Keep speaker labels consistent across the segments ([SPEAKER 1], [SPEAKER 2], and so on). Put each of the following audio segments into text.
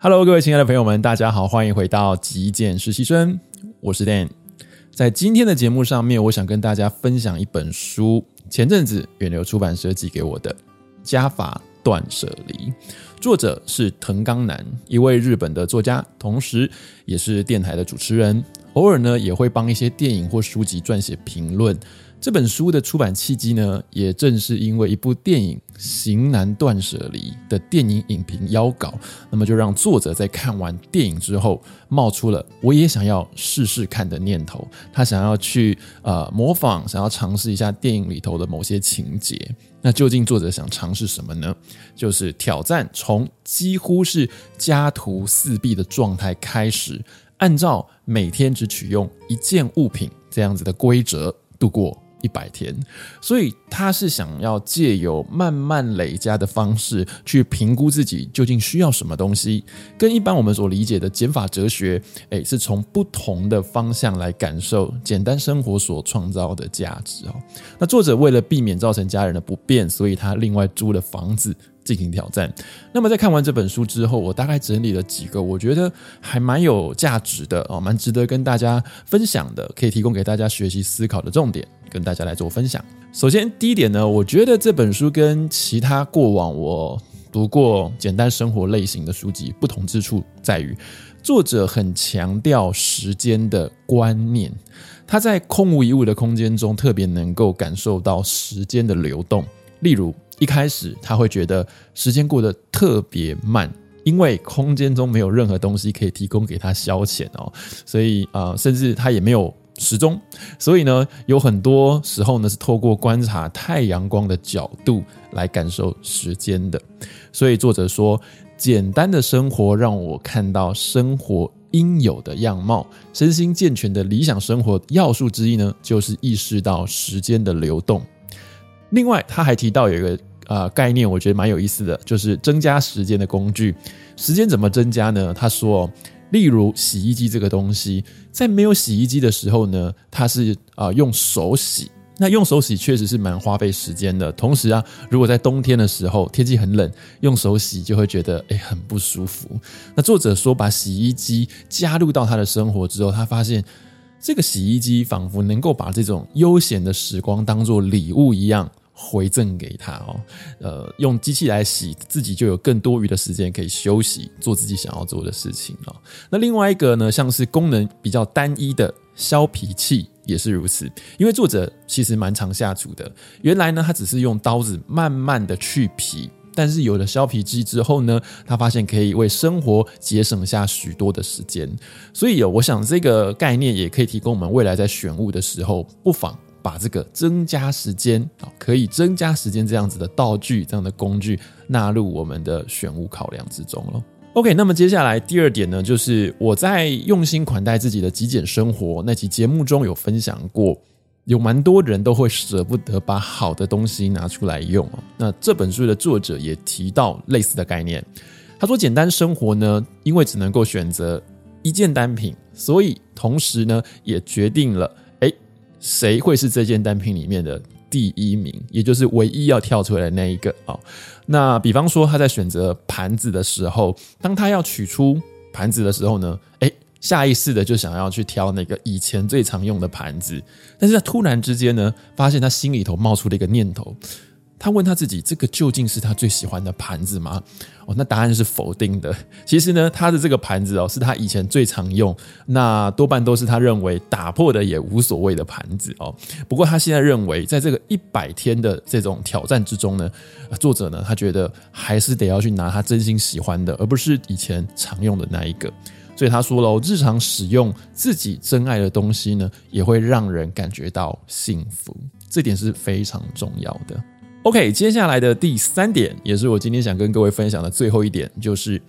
[SPEAKER 1] Hello，各位亲爱的朋友们，大家好，欢迎回到极简实习生，我是 Dan。在今天的节目上面，我想跟大家分享一本书，前阵子远流出版社寄给我的《加法断舍离》，作者是藤冈南，一位日本的作家，同时也是电台的主持人，偶尔呢也会帮一些电影或书籍撰写评论。这本书的出版契机呢，也正是因为一部电影《型男断舍离》的电影影评邀稿，那么就让作者在看完电影之后，冒出了我也想要试试看的念头。他想要去呃模仿，想要尝试一下电影里头的某些情节。那究竟作者想尝试什么呢？就是挑战从几乎是家徒四壁的状态开始，按照每天只取用一件物品这样子的规则度过。一百天，所以他是想要借由慢慢累加的方式去评估自己究竟需要什么东西，跟一般我们所理解的减法哲学，诶，是从不同的方向来感受简单生活所创造的价值哦。那作者为了避免造成家人的不便，所以他另外租了房子。进行挑战。那么在看完这本书之后，我大概整理了几个我觉得还蛮有价值的哦，蛮值得跟大家分享的，可以提供给大家学习思考的重点，跟大家来做分享。首先，第一点呢，我觉得这本书跟其他过往我读过简单生活类型的书籍不同之处在于，作者很强调时间的观念，他在空无一物的空间中特别能够感受到时间的流动，例如。一开始他会觉得时间过得特别慢，因为空间中没有任何东西可以提供给他消遣哦，所以啊、甚至他也没有时钟，所以呢，有很多时候呢是透过观察太阳光的角度来感受时间的。所以作者说，简单的生活让我看到生活应有的样貌，身心健全的理想生活要素之一呢，就是意识到时间的流动。另外，他还提到有一个。啊、概念我觉得蛮有意思的，就是增加时间的工具。时间怎么增加呢？他说，例如洗衣机这个东西，在没有洗衣机的时候呢，它是啊、用手洗。那用手洗确实是蛮花费时间的。同时啊，如果在冬天的时候天气很冷，用手洗就会觉得诶很不舒服。那作者说，把洗衣机加入到他的生活之后，他发现这个洗衣机仿佛能够把这种悠闲的时光当作礼物一样。回赠给他哦，呃，用机器来洗自己，就有更多余的时间可以休息，做自己想要做的事情哦。那另外一个呢，像是功能比较单一的削皮器也是如此，因为作者其实蛮常下厨的。原来呢，他只是用刀子慢慢的去皮，但是有了削皮机之后呢，他发现可以为生活节省下许多的时间。所以有，我想这个概念也可以提供我们未来在选物的时候，不妨。把这个增加时间啊，可以增加时间这样子的道具、这样的工具纳入我们的选物考量之中了。OK，那么接下来第二点呢，就是我在用心款待自己的极简生活那期节目中有分享过，有蛮多人都会舍不得把好的东西拿出来用。那这本书的作者也提到类似的概念，他说简单生活呢，因为只能够选择一件单品，所以同时呢，也决定了。谁会是这件单品里面的第一名，也就是唯一要跳出来的那一个啊？那比方说他在选择盘子的时候，当他要取出盘子的时候呢，诶，下意识的就想要去挑那个以前最常用的盘子，但是他突然之间呢，发现他心里头冒出了一个念头。他问他自己：“这个究竟是他最喜欢的盘子吗？”哦，那答案是否定的。其实呢，他的这个盘子哦，是他以前最常用，那多半都是他认为打破的也无所谓的盘子哦。不过他现在认为，在这个一百天的这种挑战之中呢，作者呢，他觉得还是得要去拿他真心喜欢的，而不是以前常用的那一个。所以他说了，日常使用自己真爱的东西呢，也会让人感觉到幸福，这点是非常重要的。OK，接下来的第三点，也是我今天想跟各位分享的最后一点，就是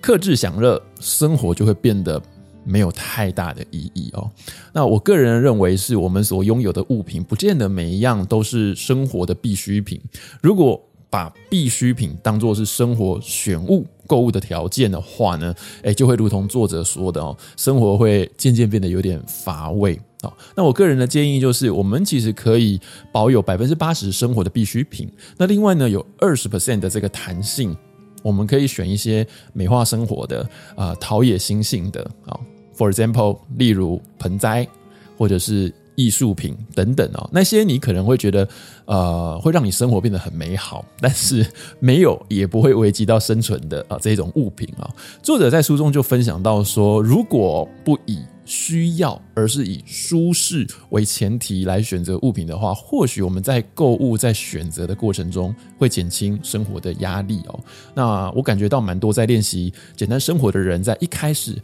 [SPEAKER 1] 克制享乐，生活就会变得没有太大的意义哦。那我个人认为，是我们所拥有的物品，不见得每一样都是生活的必需品。如果把必需品当作是生活选物购物的条件的话呢，诶，就会如同作者说的哦，生活会渐渐变得有点乏味。好，那我个人的建议就是，我们其实可以保有百分之八十生活的必需品，那另外呢，有二十 percent 的这个弹性，我们可以选一些美化生活的啊，陶冶心性的啊。For example，例如盆栽，或者是。艺术品等等哦，那些你可能会觉得，呃，会让你生活变得很美好，但是 没有也不会危及到生存的啊这种物品啊。作者在书中就分享到说，如果不以需要，而是以舒适为前提来选择物品的话，或许我们在购物在选择的过程中会减轻生活的压力哦。那我感觉到蛮多在练习简单生活的人，在一开始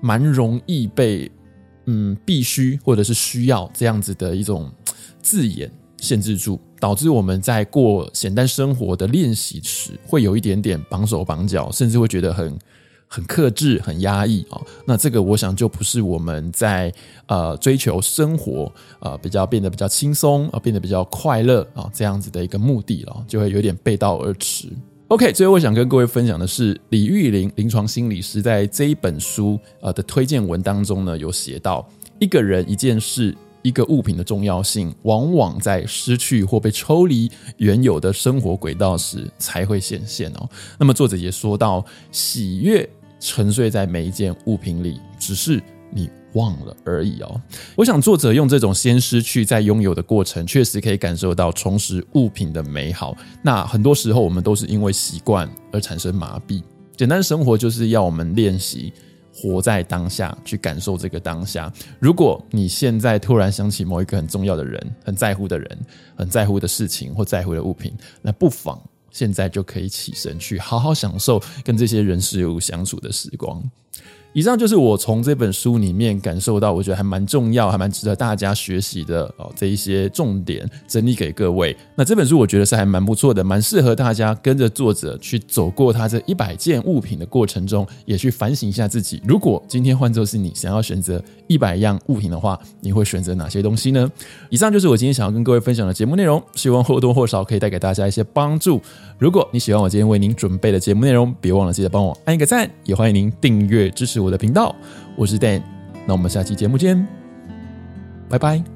[SPEAKER 1] 蛮容易被。嗯，必须或者是需要这样子的一种字眼限制住，导致我们在过简单生活的练习时，会有一点点绑手绑脚，甚至会觉得很很克制、很压抑啊。那这个我想就不是我们在呃追求生活呃比较变得比较轻松啊，变得比较快乐啊这样子的一个目的了，就会有点背道而驰。OK，最后我想跟各位分享的是李玉玲临床心理师在这一本书呃的推荐文当中呢，有写到一个人、一件事、一个物品的重要性，往往在失去或被抽离原有的生活轨道时才会显现哦。那么作者也说到，喜悦沉睡在每一件物品里，只是你。忘了而已哦。我想作者用这种先失去再拥有的过程，确实可以感受到重拾物品的美好。那很多时候我们都是因为习惯而产生麻痹。简单生活就是要我们练习活在当下，去感受这个当下。如果你现在突然想起某一个很重要的人、很在乎的人、很在乎的事情或在乎的物品，那不妨现在就可以起身去好好享受跟这些人事物相处的时光。以上就是我从这本书里面感受到，我觉得还蛮重要，还蛮值得大家学习的哦。这一些重点整理给各位。那这本书我觉得是还蛮不错的，蛮适合大家跟着作者去走过他这一百件物品的过程中，也去反省一下自己。如果今天换作是你想要选择一百样物品的话，你会选择哪些东西呢？以上就是我今天想要跟各位分享的节目内容，希望或多或少可以带给大家一些帮助。如果你喜欢我今天为您准备的节目内容，别忘了记得帮我按一个赞，也欢迎您订阅支持我的频道，我是 Dan，那我们下期节目见，拜拜。